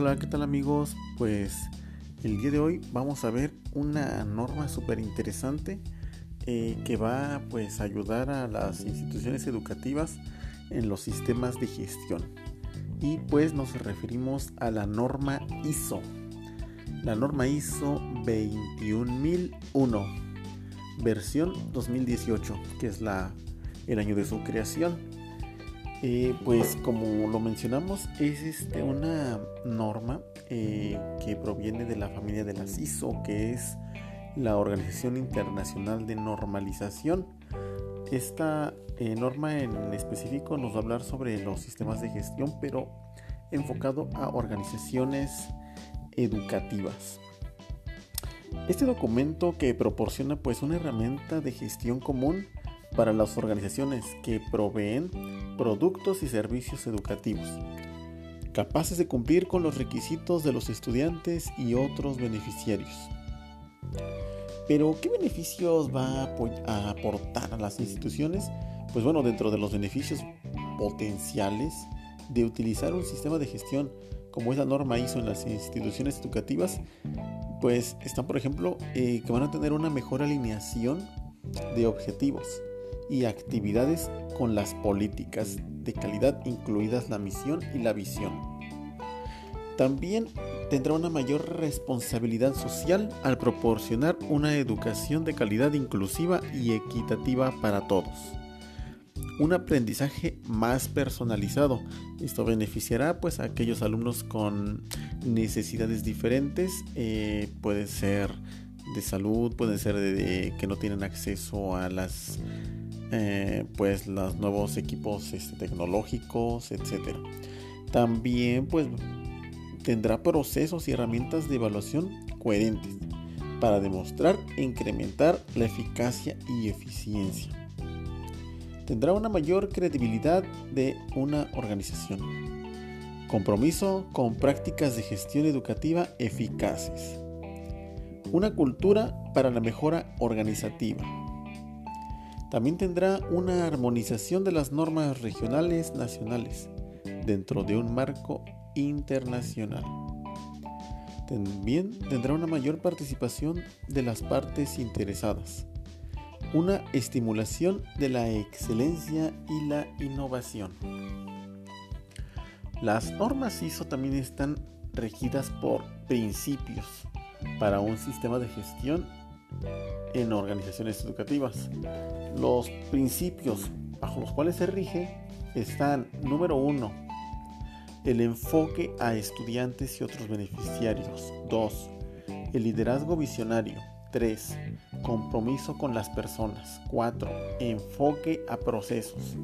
Hola, ¿qué tal amigos? Pues el día de hoy vamos a ver una norma súper interesante eh, que va pues a ayudar a las instituciones educativas en los sistemas de gestión. Y pues nos referimos a la norma ISO. La norma ISO 21001, versión 2018, que es la, el año de su creación. Eh, pues como lo mencionamos, es este, una norma eh, que proviene de la familia de la CISO, que es la Organización Internacional de Normalización. Esta eh, norma en específico nos va a hablar sobre los sistemas de gestión, pero enfocado a organizaciones educativas. Este documento que proporciona pues una herramienta de gestión común para las organizaciones que proveen productos y servicios educativos, capaces de cumplir con los requisitos de los estudiantes y otros beneficiarios. Pero, ¿qué beneficios va a aportar a las instituciones? Pues bueno, dentro de los beneficios potenciales de utilizar un sistema de gestión como es la norma ISO en las instituciones educativas, pues están, por ejemplo, eh, que van a tener una mejor alineación de objetivos, y actividades con las políticas de calidad incluidas la misión y la visión. También tendrá una mayor responsabilidad social al proporcionar una educación de calidad inclusiva y equitativa para todos. Un aprendizaje más personalizado. Esto beneficiará pues a aquellos alumnos con necesidades diferentes. Eh, puede ser de salud, puede ser de que no tienen acceso a las eh, pues los nuevos equipos este, tecnológicos, etcétera. También pues tendrá procesos y herramientas de evaluación coherentes para demostrar e incrementar la eficacia y eficiencia. Tendrá una mayor credibilidad de una organización. Compromiso con prácticas de gestión educativa eficaces. Una cultura para la mejora organizativa también tendrá una armonización de las normas regionales nacionales dentro de un marco internacional. También tendrá una mayor participación de las partes interesadas, una estimulación de la excelencia y la innovación. Las normas ISO también están regidas por principios para un sistema de gestión en organizaciones educativas. Los principios bajo los cuales se rige están, número uno, el enfoque a estudiantes y otros beneficiarios. 2. El liderazgo visionario. 3. Compromiso con las personas. 4. Enfoque a procesos.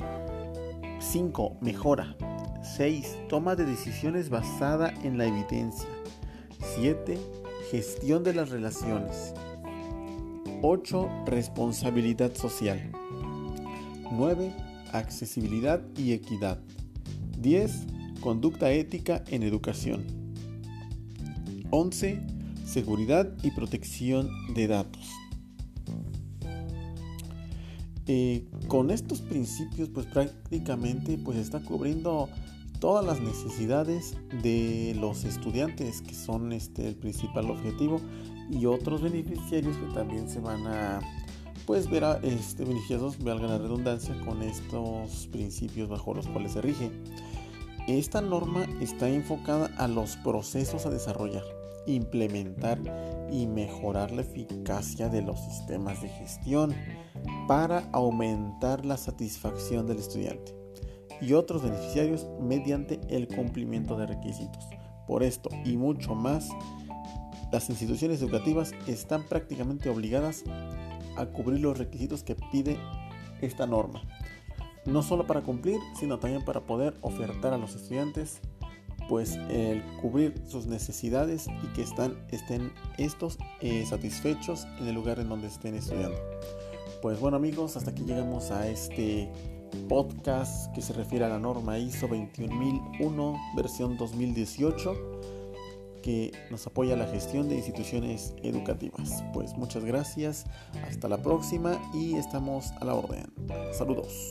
5. Mejora. 6. Toma de decisiones basada en la evidencia. 7. Gestión de las relaciones. 8. Responsabilidad social. 9. Accesibilidad y equidad. 10. Conducta ética en educación. 11. Seguridad y protección de datos. Eh, con estos principios pues prácticamente pues está cubriendo todas las necesidades de los estudiantes que son este el principal objetivo y otros beneficiarios que también se van a pues ver a, este, beneficiados, valga la redundancia, con estos principios bajo los cuales se rige. Esta norma está enfocada a los procesos a desarrollar, implementar y mejorar la eficacia de los sistemas de gestión para aumentar la satisfacción del estudiante y otros beneficiarios mediante el cumplimiento de requisitos. Por esto y mucho más, las instituciones educativas están prácticamente obligadas a cubrir los requisitos que pide esta norma. No solo para cumplir, sino también para poder ofertar a los estudiantes pues el cubrir sus necesidades y que están, estén estos eh, satisfechos en el lugar en donde estén estudiando. Pues bueno amigos, hasta aquí llegamos a este podcast que se refiere a la norma ISO 21001 versión 2018 que nos apoya la gestión de instituciones educativas. Pues muchas gracias, hasta la próxima y estamos a la orden. Saludos.